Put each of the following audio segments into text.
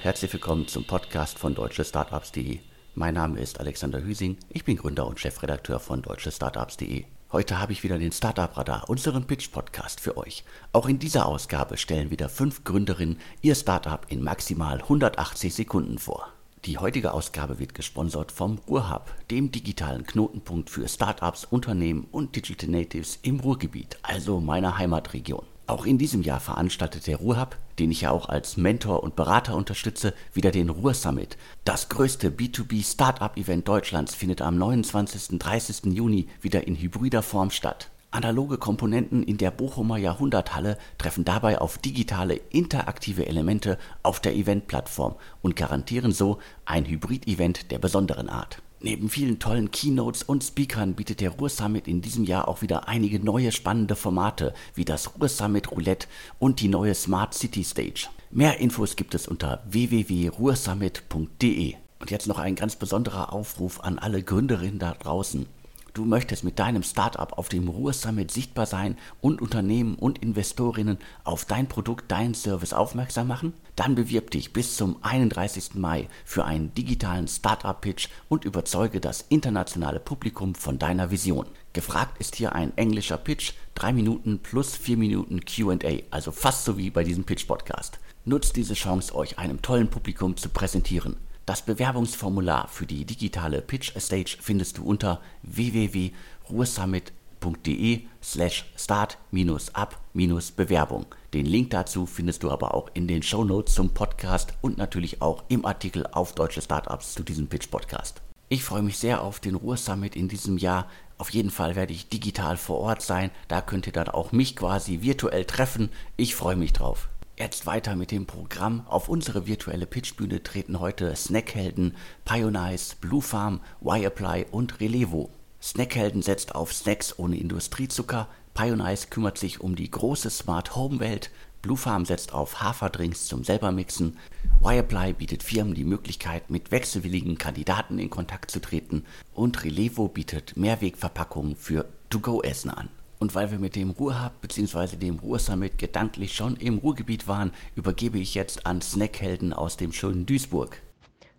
Herzlich willkommen zum Podcast von deutschestartups.de. Mein Name ist Alexander Hüsing, ich bin Gründer und Chefredakteur von deutschestartups.de. Heute habe ich wieder den Startup Radar, unseren Pitch-Podcast für euch. Auch in dieser Ausgabe stellen wieder fünf Gründerinnen ihr Startup in maximal 180 Sekunden vor. Die heutige Ausgabe wird gesponsert vom Ruhrhub, dem digitalen Knotenpunkt für Startups, Unternehmen und Digital Natives im Ruhrgebiet, also meiner Heimatregion. Auch in diesem Jahr veranstaltet der Ruhrhub, den ich ja auch als Mentor und Berater unterstütze, wieder den Ruhr Summit. Das größte B2B Startup Event Deutschlands findet am 29. 30. Juni wieder in hybrider Form statt. Analoge Komponenten in der Bochumer Jahrhunderthalle treffen dabei auf digitale, interaktive Elemente auf der Eventplattform und garantieren so ein Hybrid-Event der besonderen Art. Neben vielen tollen Keynotes und Speakern bietet der Ruhr Summit in diesem Jahr auch wieder einige neue spannende Formate wie das Ruhr Summit Roulette und die neue Smart City Stage. Mehr Infos gibt es unter www.ruhrsummit.de. Und jetzt noch ein ganz besonderer Aufruf an alle Gründerinnen da draußen. Du möchtest mit deinem Startup auf dem Ruhr Summit sichtbar sein und Unternehmen und Investorinnen auf dein Produkt, deinen Service aufmerksam machen? Dann bewirb dich bis zum 31. Mai für einen digitalen Startup-Pitch und überzeuge das internationale Publikum von deiner Vision. Gefragt ist hier ein englischer Pitch, drei Minuten plus vier Minuten QA, also fast so wie bei diesem Pitch-Podcast. Nutzt diese Chance, euch einem tollen Publikum zu präsentieren. Das Bewerbungsformular für die digitale Pitch Stage findest du unter www.ruhrsummit.de slash start-up-bewerbung. Den Link dazu findest du aber auch in den Show Notes zum Podcast und natürlich auch im Artikel auf Deutsche Startups zu diesem Pitch-Podcast. Ich freue mich sehr auf den Ruhr Summit in diesem Jahr. Auf jeden Fall werde ich digital vor Ort sein. Da könnt ihr dann auch mich quasi virtuell treffen. Ich freue mich drauf. Jetzt weiter mit dem Programm. Auf unsere virtuelle Pitchbühne treten heute Snackhelden, Pionize, Blue Farm, Wirepply und Relevo. Snackhelden setzt auf Snacks ohne Industriezucker, Pionize kümmert sich um die große Smart Home Welt, Blue Farm setzt auf Haferdrinks zum selbermixen, Wirepply bietet Firmen die Möglichkeit, mit wechselwilligen Kandidaten in Kontakt zu treten und Relevo bietet Mehrwegverpackungen für To-Go-Essen an. Und weil wir mit dem Ruhrhub bzw. dem Ruhrsummit gedanklich schon im Ruhrgebiet waren, übergebe ich jetzt an Snackhelden aus dem schönen Duisburg.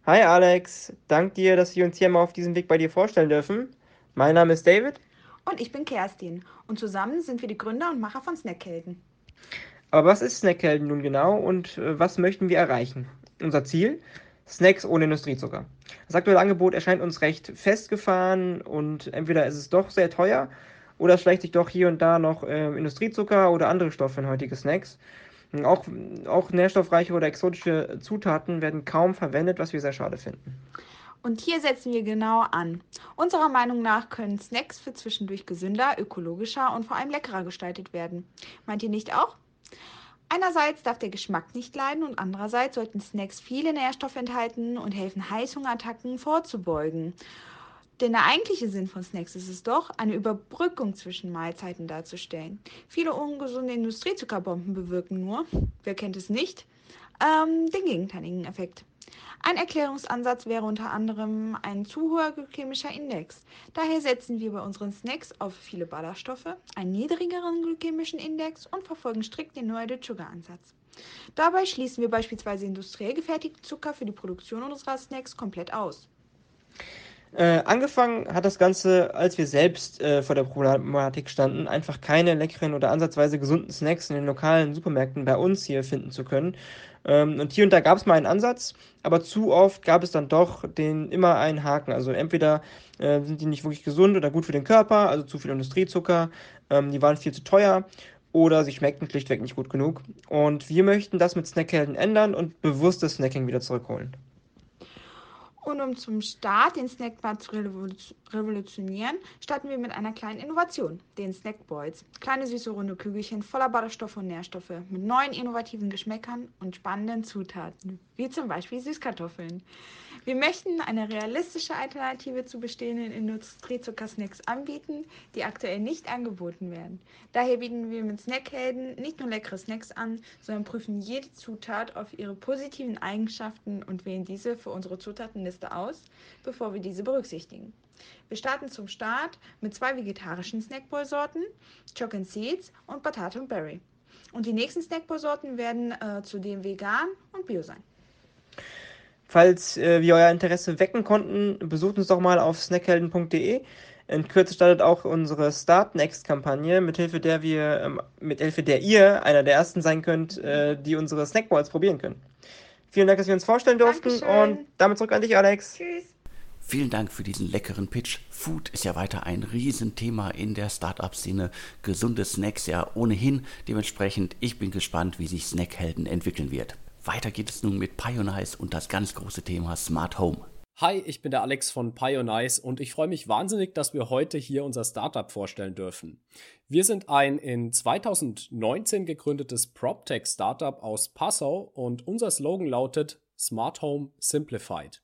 Hi Alex, dank dir, dass wir uns hier mal auf diesem Weg bei dir vorstellen dürfen. Mein Name ist David. Und ich bin Kerstin. Und zusammen sind wir die Gründer und Macher von Snackhelden. Aber was ist Snackhelden nun genau und äh, was möchten wir erreichen? Unser Ziel? Snacks ohne Industriezucker. Das aktuelle Angebot erscheint uns recht festgefahren und entweder ist es doch sehr teuer oder schleicht sich doch hier und da noch äh, Industriezucker oder andere Stoffe in heutige Snacks. Auch, auch nährstoffreiche oder exotische Zutaten werden kaum verwendet, was wir sehr schade finden. Und hier setzen wir genau an. Unserer Meinung nach können Snacks für zwischendurch gesünder, ökologischer und vor allem leckerer gestaltet werden. Meint ihr nicht auch? Einerseits darf der Geschmack nicht leiden und andererseits sollten Snacks viele Nährstoffe enthalten und helfen, Heißhungerattacken vorzubeugen. Denn der eigentliche Sinn von Snacks ist es doch, eine Überbrückung zwischen Mahlzeiten darzustellen. Viele ungesunde Industriezuckerbomben bewirken nur, wer kennt es nicht, ähm, den gegenteiligen Effekt. Ein Erklärungsansatz wäre unter anderem ein zu hoher glykämischer Index. Daher setzen wir bei unseren Snacks auf viele Ballaststoffe, einen niedrigeren glykämischen Index und verfolgen strikt den No-Added-Sugar-Ansatz. Dabei schließen wir beispielsweise industriell gefertigten Zucker für die Produktion unserer Snacks komplett aus. Äh, angefangen hat das Ganze, als wir selbst äh, vor der Problematik standen, einfach keine leckeren oder ansatzweise gesunden Snacks in den lokalen Supermärkten bei uns hier finden zu können. Ähm, und hier und da gab es mal einen Ansatz, aber zu oft gab es dann doch den immer einen Haken. Also entweder äh, sind die nicht wirklich gesund oder gut für den Körper, also zu viel Industriezucker, ähm, die waren viel zu teuer oder sie schmeckten schlichtweg nicht gut genug. Und wir möchten das mit Snackhelden ändern und bewusstes Snacking wieder zurückholen. Und um zum Start den Snackbar zu revolutionieren, starten wir mit einer kleinen Innovation, den Snackboys. Kleine süße runde Kügelchen voller Ballaststoffe und Nährstoffe mit neuen innovativen Geschmäckern und spannenden Zutaten, wie zum Beispiel Süßkartoffeln. Wir möchten eine realistische Alternative zu bestehenden Industriezuckersnacks anbieten, die aktuell nicht angeboten werden. Daher bieten wir mit Snackhelden nicht nur leckere Snacks an, sondern prüfen jede Zutat auf ihre positiven Eigenschaften und wählen diese für unsere Zutatenliste aus, bevor wir diese berücksichtigen. Wir starten zum Start mit zwei vegetarischen Snackball-Sorten, Choc and Seeds und Potato and Berry. Und die nächsten Snackball-Sorten werden äh, zudem vegan und bio sein. Falls äh, wir euer Interesse wecken konnten, besucht uns doch mal auf snackhelden.de. In Kürze startet auch unsere Start Next Kampagne, mithilfe der wir, ähm, mit Hilfe der ihr einer der ersten sein könnt, äh, die unsere Snackballs probieren können. Vielen Dank, dass wir uns vorstellen durften Dankeschön. und damit zurück an dich, Alex. Tschüss. Vielen Dank für diesen leckeren Pitch. Food ist ja weiter ein Riesenthema in der Startup-Szene. Gesunde Snacks ja ohnehin. Dementsprechend, ich bin gespannt, wie sich Snackhelden entwickeln wird. Weiter geht es nun mit Pionice und das ganz große Thema Smart Home. Hi, ich bin der Alex von Pionice und ich freue mich wahnsinnig, dass wir heute hier unser Startup vorstellen dürfen. Wir sind ein in 2019 gegründetes PropTech-Startup aus Passau und unser Slogan lautet Smart Home Simplified.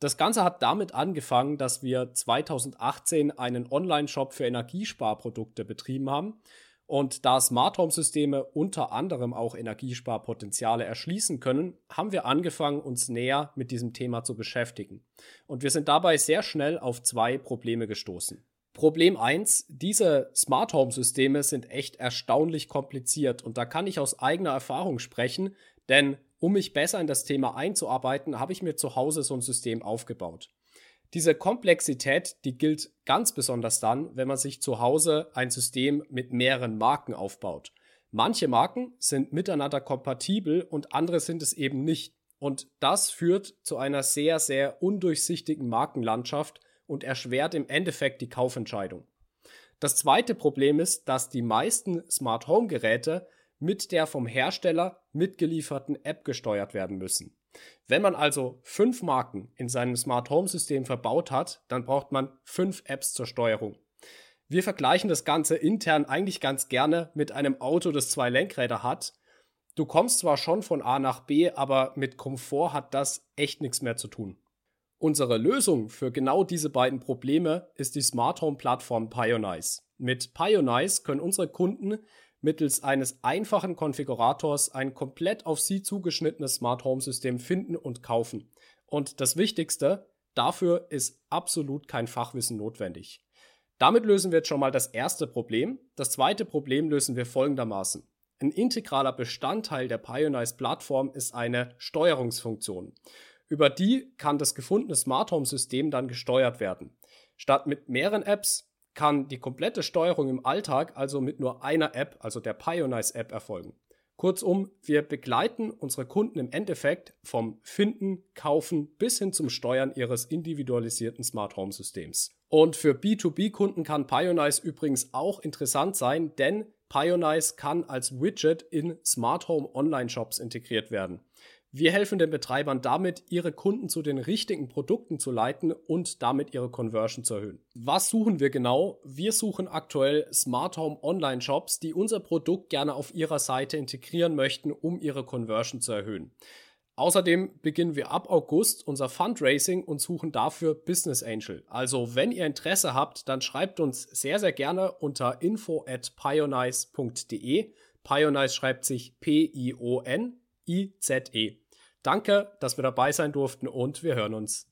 Das Ganze hat damit angefangen, dass wir 2018 einen Online-Shop für Energiesparprodukte betrieben haben. Und da Smart Home Systeme unter anderem auch Energiesparpotenziale erschließen können, haben wir angefangen, uns näher mit diesem Thema zu beschäftigen. Und wir sind dabei sehr schnell auf zwei Probleme gestoßen. Problem eins: diese Smart Home Systeme sind echt erstaunlich kompliziert und da kann ich aus eigener Erfahrung sprechen, denn um mich besser in das Thema einzuarbeiten, habe ich mir zu Hause so ein System aufgebaut. Diese Komplexität, die gilt ganz besonders dann, wenn man sich zu Hause ein System mit mehreren Marken aufbaut. Manche Marken sind miteinander kompatibel und andere sind es eben nicht. Und das führt zu einer sehr, sehr undurchsichtigen Markenlandschaft und erschwert im Endeffekt die Kaufentscheidung. Das zweite Problem ist, dass die meisten Smart Home Geräte mit der vom Hersteller mitgelieferten App gesteuert werden müssen. Wenn man also fünf Marken in seinem Smart Home System verbaut hat, dann braucht man fünf Apps zur Steuerung. Wir vergleichen das Ganze intern eigentlich ganz gerne mit einem Auto, das zwei Lenkräder hat. Du kommst zwar schon von A nach B, aber mit Komfort hat das echt nichts mehr zu tun. Unsere Lösung für genau diese beiden Probleme ist die Smart Home Plattform Pionice. Mit Pionice können unsere Kunden mittels eines einfachen Konfigurators ein komplett auf sie zugeschnittenes Smart Home System finden und kaufen. Und das Wichtigste, dafür ist absolut kein Fachwissen notwendig. Damit lösen wir jetzt schon mal das erste Problem. Das zweite Problem lösen wir folgendermaßen. Ein integraler Bestandteil der Pionice Plattform ist eine Steuerungsfunktion. Über die kann das gefundene Smart Home System dann gesteuert werden. Statt mit mehreren Apps kann die komplette Steuerung im Alltag also mit nur einer App, also der Pionice App, erfolgen. Kurzum, wir begleiten unsere Kunden im Endeffekt vom Finden, Kaufen bis hin zum Steuern ihres individualisierten Smart Home Systems. Und für B2B-Kunden kann Pionice übrigens auch interessant sein, denn Pionice kann als Widget in Smart Home Online-Shops integriert werden. Wir helfen den Betreibern damit, ihre Kunden zu den richtigen Produkten zu leiten und damit ihre Conversion zu erhöhen. Was suchen wir genau? Wir suchen aktuell Smart Home Online Shops, die unser Produkt gerne auf ihrer Seite integrieren möchten, um ihre Conversion zu erhöhen. Außerdem beginnen wir ab August unser Fundraising und suchen dafür Business Angel. Also wenn ihr Interesse habt, dann schreibt uns sehr, sehr gerne unter info at pionize.de. Pionize schreibt sich P-I-O-N I-Z-E. Danke, dass wir dabei sein durften und wir hören uns.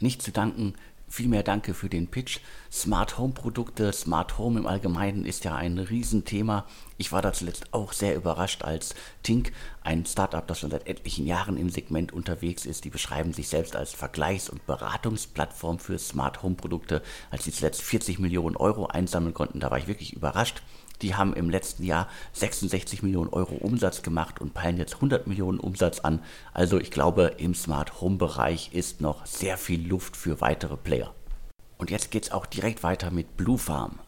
Nicht zu danken, vielmehr danke für den Pitch. Smart Home Produkte, Smart Home im Allgemeinen ist ja ein Riesenthema. Ich war da zuletzt auch sehr überrascht, als Tink, ein Startup, das schon seit etlichen Jahren im Segment unterwegs ist, die beschreiben sich selbst als Vergleichs- und Beratungsplattform für Smart Home Produkte, als sie zuletzt 40 Millionen Euro einsammeln konnten. Da war ich wirklich überrascht. Die haben im letzten Jahr 66 Millionen Euro Umsatz gemacht und peilen jetzt 100 Millionen Umsatz an. Also ich glaube, im Smart Home Bereich ist noch sehr viel Luft für weitere Player. Und jetzt geht's auch direkt weiter mit Blue Farm.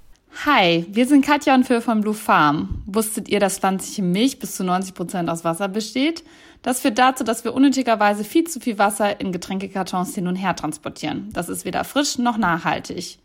Hi, wir sind Katja und Phil von Blue Farm. Wusstet ihr, dass pflanzliche Milch bis zu 90 Prozent aus Wasser besteht? Das führt dazu, dass wir unnötigerweise viel zu viel Wasser in Getränkekartons hin und her transportieren. Das ist weder frisch noch nachhaltig.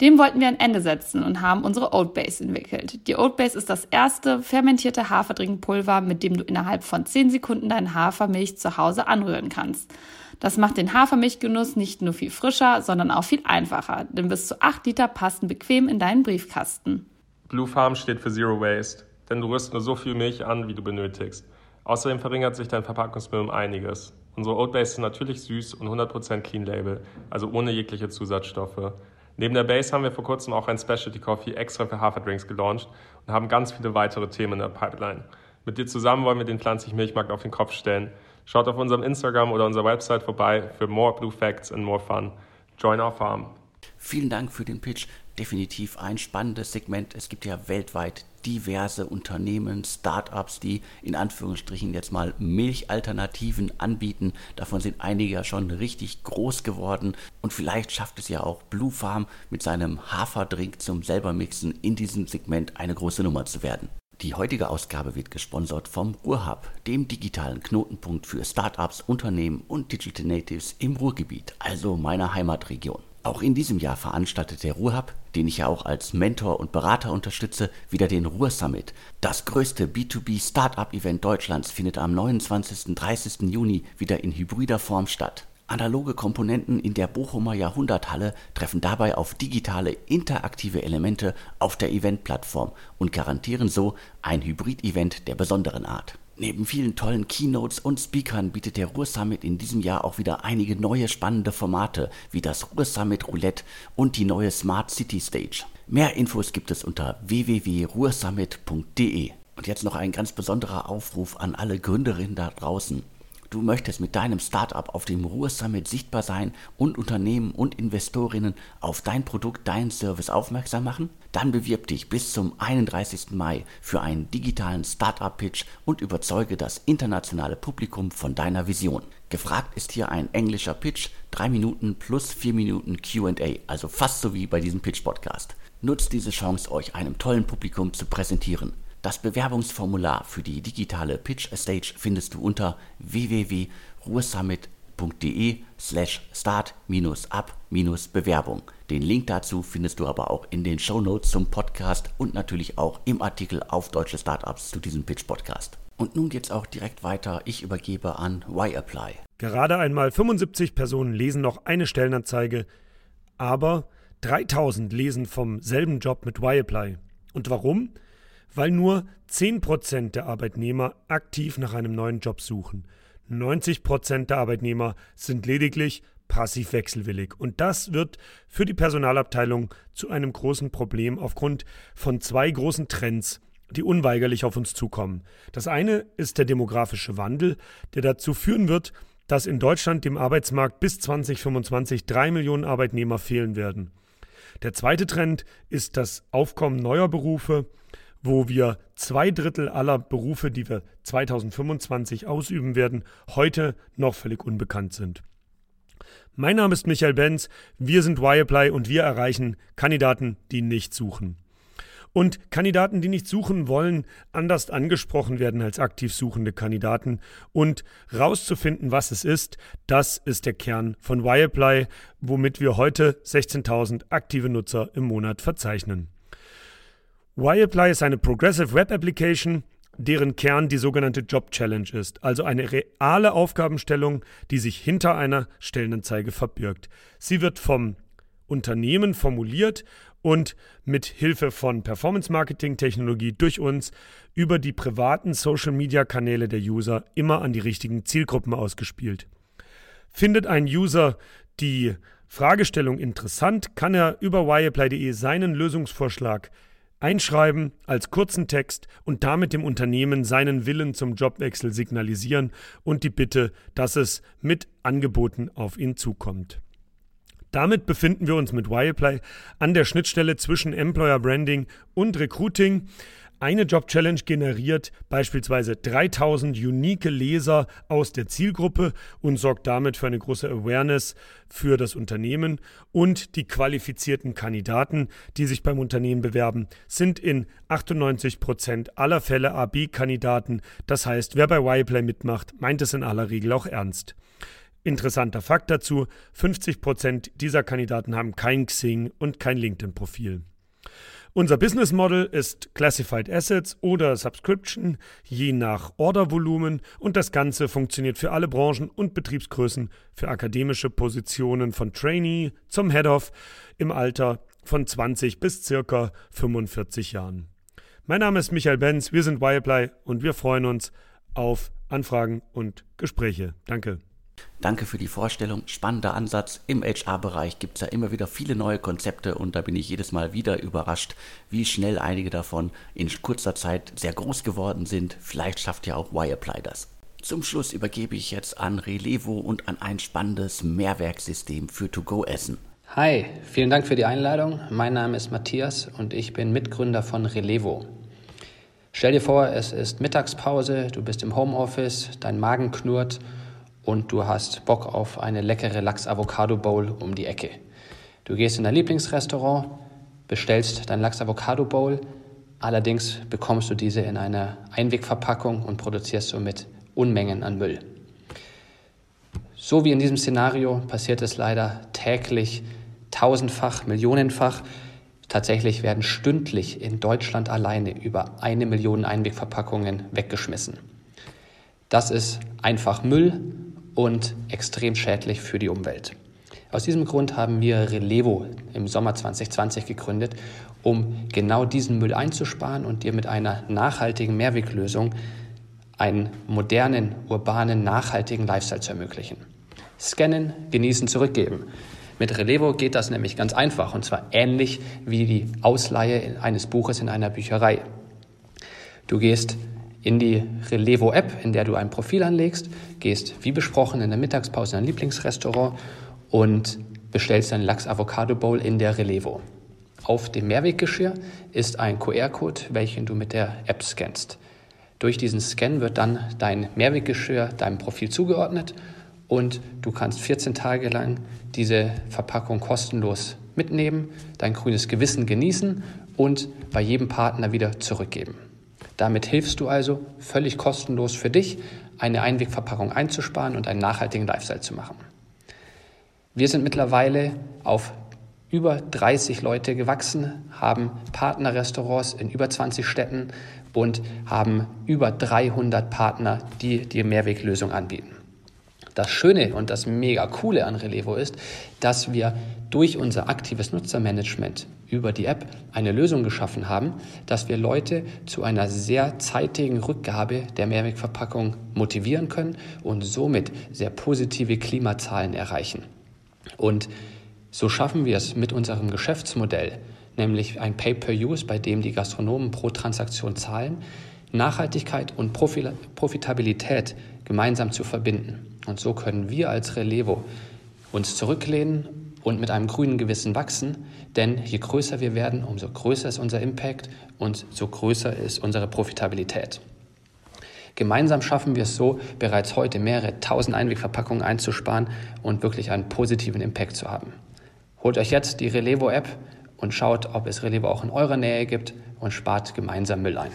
Dem wollten wir ein Ende setzen und haben unsere Oatbase entwickelt. Die Oatbase ist das erste fermentierte Hafertrinkpulver, mit dem du innerhalb von 10 Sekunden deine Hafermilch zu Hause anrühren kannst. Das macht den Hafermilchgenuss nicht nur viel frischer, sondern auch viel einfacher, denn bis zu 8 Liter passen bequem in deinen Briefkasten. Blue Farm steht für Zero Waste, denn du rührst nur so viel Milch an, wie du benötigst. Außerdem verringert sich dein Verpackungsmüll um einiges. Unsere Oatbase ist natürlich süß und 100% Clean Label, also ohne jegliche Zusatzstoffe. Neben der Base haben wir vor kurzem auch ein Specialty Coffee extra für Haferdrinks gelauncht und haben ganz viele weitere Themen in der Pipeline. Mit dir zusammen wollen wir den pflanzlichen Milchmarkt auf den Kopf stellen. Schaut auf unserem Instagram oder unserer Website vorbei für more Blue Facts and more fun. Join our farm. Vielen Dank für den Pitch. Definitiv ein spannendes Segment. Es gibt ja weltweit diverse Unternehmen, Startups, die in Anführungsstrichen jetzt mal Milchalternativen anbieten. Davon sind einige ja schon richtig groß geworden. Und vielleicht schafft es ja auch Blue Farm mit seinem Haferdrink zum selbermixen in diesem Segment eine große Nummer zu werden. Die heutige Ausgabe wird gesponsert vom Ruhrhub, dem digitalen Knotenpunkt für Startups, Unternehmen und Digital Natives im Ruhrgebiet, also meiner Heimatregion. Auch in diesem Jahr veranstaltet der Ruhrhub, den ich ja auch als Mentor und Berater unterstütze, wieder den Ruhr Summit. Das größte B2B Startup Event Deutschlands findet am 29. und 30. Juni wieder in hybrider Form statt. Analoge Komponenten in der Bochumer Jahrhunderthalle treffen dabei auf digitale, interaktive Elemente auf der Eventplattform und garantieren so ein Hybrid-Event der besonderen Art. Neben vielen tollen Keynotes und Speakern bietet der Ruhr Summit in diesem Jahr auch wieder einige neue spannende Formate wie das Ruhr Summit Roulette und die neue Smart City Stage. Mehr Infos gibt es unter www.ruhrsummit.de. Und jetzt noch ein ganz besonderer Aufruf an alle Gründerinnen da draußen. Du möchtest mit deinem Startup auf dem Ruhr Summit sichtbar sein und Unternehmen und Investorinnen auf dein Produkt, deinen Service aufmerksam machen? Dann bewirb dich bis zum 31. Mai für einen digitalen Startup-Pitch und überzeuge das internationale Publikum von deiner Vision. Gefragt ist hier ein englischer Pitch, 3 Minuten plus 4 Minuten QA, also fast so wie bei diesem Pitch-Podcast. Nutzt diese Chance, euch einem tollen Publikum zu präsentieren. Das Bewerbungsformular für die digitale Pitch Stage findest du unter www.ruhrsummit.de slash start-up-bewerbung. Den Link dazu findest du aber auch in den Show Notes zum Podcast und natürlich auch im Artikel auf deutsche Startups zu diesem Pitch-Podcast. Und nun geht's auch direkt weiter. Ich übergebe an YApply. Gerade einmal 75 Personen lesen noch eine Stellenanzeige, aber 3000 lesen vom selben Job mit YApply. Und warum? Weil nur 10% der Arbeitnehmer aktiv nach einem neuen Job suchen. 90% der Arbeitnehmer sind lediglich passiv wechselwillig. Und das wird für die Personalabteilung zu einem großen Problem aufgrund von zwei großen Trends, die unweigerlich auf uns zukommen. Das eine ist der demografische Wandel, der dazu führen wird, dass in Deutschland dem Arbeitsmarkt bis 2025 drei Millionen Arbeitnehmer fehlen werden. Der zweite Trend ist das Aufkommen neuer Berufe, wo wir zwei Drittel aller Berufe, die wir 2025 ausüben werden, heute noch völlig unbekannt sind. Mein Name ist Michael Benz, wir sind YApply und wir erreichen Kandidaten, die nicht suchen. Und Kandidaten, die nicht suchen wollen, anders angesprochen werden als aktiv suchende Kandidaten. Und rauszufinden, was es ist, das ist der Kern von YApply, womit wir heute 16.000 aktive Nutzer im Monat verzeichnen. YApply ist eine Progressive Web Application, deren Kern die sogenannte Job Challenge ist, also eine reale Aufgabenstellung, die sich hinter einer Stellenanzeige verbirgt. Sie wird vom Unternehmen formuliert und mit Hilfe von Performance Marketing Technologie durch uns über die privaten Social Media Kanäle der User immer an die richtigen Zielgruppen ausgespielt. Findet ein User die Fragestellung interessant, kann er über yapply.de seinen Lösungsvorschlag einschreiben als kurzen Text und damit dem Unternehmen seinen Willen zum Jobwechsel signalisieren und die Bitte, dass es mit Angeboten auf ihn zukommt. Damit befinden wir uns mit Wireplay an der Schnittstelle zwischen Employer Branding und Recruiting. Eine Job Challenge generiert beispielsweise 3000 unique Leser aus der Zielgruppe und sorgt damit für eine große Awareness für das Unternehmen. Und die qualifizierten Kandidaten, die sich beim Unternehmen bewerben, sind in 98 Prozent aller Fälle AB-Kandidaten. Das heißt, wer bei Yplay mitmacht, meint es in aller Regel auch ernst. Interessanter Fakt dazu: 50 Prozent dieser Kandidaten haben kein Xing und kein LinkedIn-Profil. Unser Business Model ist Classified Assets oder Subscription, je nach Ordervolumen und das Ganze funktioniert für alle Branchen und Betriebsgrößen, für akademische Positionen von Trainee zum Head-Off im Alter von 20 bis circa 45 Jahren. Mein Name ist Michael Benz, wir sind Wireplay und wir freuen uns auf Anfragen und Gespräche. Danke. Danke für die Vorstellung. Spannender Ansatz. Im HR-Bereich gibt es ja immer wieder viele neue Konzepte und da bin ich jedes Mal wieder überrascht, wie schnell einige davon in kurzer Zeit sehr groß geworden sind. Vielleicht schafft ja auch Wireplay das. Zum Schluss übergebe ich jetzt an Relevo und an ein spannendes Mehrwerksystem für To-Go-Essen. Hi, vielen Dank für die Einladung. Mein Name ist Matthias und ich bin Mitgründer von Relevo. Stell dir vor, es ist Mittagspause, du bist im Homeoffice, dein Magen knurrt und du hast Bock auf eine leckere Lachs-Avocado-Bowl um die Ecke. Du gehst in dein Lieblingsrestaurant, bestellst dein Lachs-Avocado-Bowl, allerdings bekommst du diese in einer Einwegverpackung und produzierst somit Unmengen an Müll. So wie in diesem Szenario passiert es leider täglich tausendfach, millionenfach. Tatsächlich werden stündlich in Deutschland alleine über eine Million Einwegverpackungen weggeschmissen. Das ist einfach Müll und extrem schädlich für die Umwelt. Aus diesem Grund haben wir Relevo im Sommer 2020 gegründet, um genau diesen Müll einzusparen und dir mit einer nachhaltigen Mehrweglösung einen modernen, urbanen, nachhaltigen Lifestyle zu ermöglichen. Scannen, genießen, zurückgeben. Mit Relevo geht das nämlich ganz einfach und zwar ähnlich wie die Ausleihe eines Buches in einer Bücherei. Du gehst in die Relevo-App, in der du ein Profil anlegst, gehst wie besprochen in der Mittagspause in ein Lieblingsrestaurant und bestellst deinen Lachs-Avocado-Bowl in der Relevo. Auf dem Mehrweggeschirr ist ein QR-Code, welchen du mit der App scannst. Durch diesen Scan wird dann dein Mehrweggeschirr deinem Profil zugeordnet und du kannst 14 Tage lang diese Verpackung kostenlos mitnehmen, dein grünes Gewissen genießen und bei jedem Partner wieder zurückgeben. Damit hilfst du also völlig kostenlos für dich, eine Einwegverpackung einzusparen und einen nachhaltigen Lifestyle zu machen. Wir sind mittlerweile auf über 30 Leute gewachsen, haben Partnerrestaurants in über 20 Städten und haben über 300 Partner, die die Mehrweglösung anbieten. Das Schöne und das mega coole an Relevo ist, dass wir durch unser aktives Nutzermanagement über die App eine Lösung geschaffen haben, dass wir Leute zu einer sehr zeitigen Rückgabe der Mehrwegverpackung motivieren können und somit sehr positive Klimazahlen erreichen. Und so schaffen wir es mit unserem Geschäftsmodell, nämlich ein Pay-per-Use, bei dem die Gastronomen pro Transaktion zahlen, Nachhaltigkeit und Profitabilität gemeinsam zu verbinden. Und so können wir als Relevo uns zurücklehnen und mit einem grünen Gewissen wachsen, denn je größer wir werden, umso größer ist unser Impact und so größer ist unsere Profitabilität. Gemeinsam schaffen wir es so, bereits heute mehrere tausend Einwegverpackungen einzusparen und wirklich einen positiven Impact zu haben. Holt euch jetzt die Relevo-App und schaut, ob es Relevo auch in eurer Nähe gibt und spart gemeinsam Müll ein.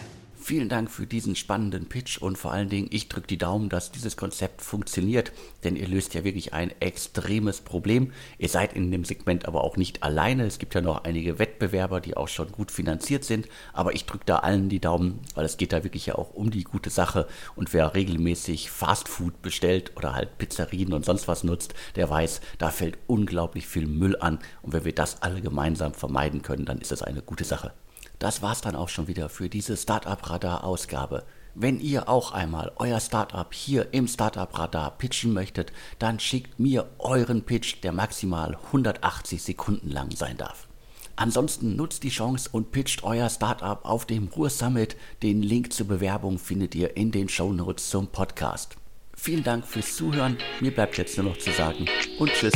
Vielen Dank für diesen spannenden Pitch und vor allen Dingen, ich drücke die Daumen, dass dieses Konzept funktioniert, denn ihr löst ja wirklich ein extremes Problem. Ihr seid in dem Segment aber auch nicht alleine. Es gibt ja noch einige Wettbewerber, die auch schon gut finanziert sind, aber ich drücke da allen die Daumen, weil es geht da wirklich ja auch um die gute Sache und wer regelmäßig Fastfood bestellt oder halt Pizzerien und sonst was nutzt, der weiß, da fällt unglaublich viel Müll an und wenn wir das alle gemeinsam vermeiden können, dann ist es eine gute Sache. Das war's dann auch schon wieder für diese Startup Radar Ausgabe. Wenn ihr auch einmal euer Startup hier im Startup Radar pitchen möchtet, dann schickt mir euren Pitch, der maximal 180 Sekunden lang sein darf. Ansonsten nutzt die Chance und pitcht euer Startup auf dem Ruhr Summit. Den Link zur Bewerbung findet ihr in den Show Notes zum Podcast. Vielen Dank fürs Zuhören. Mir bleibt jetzt nur noch zu sagen und tschüss.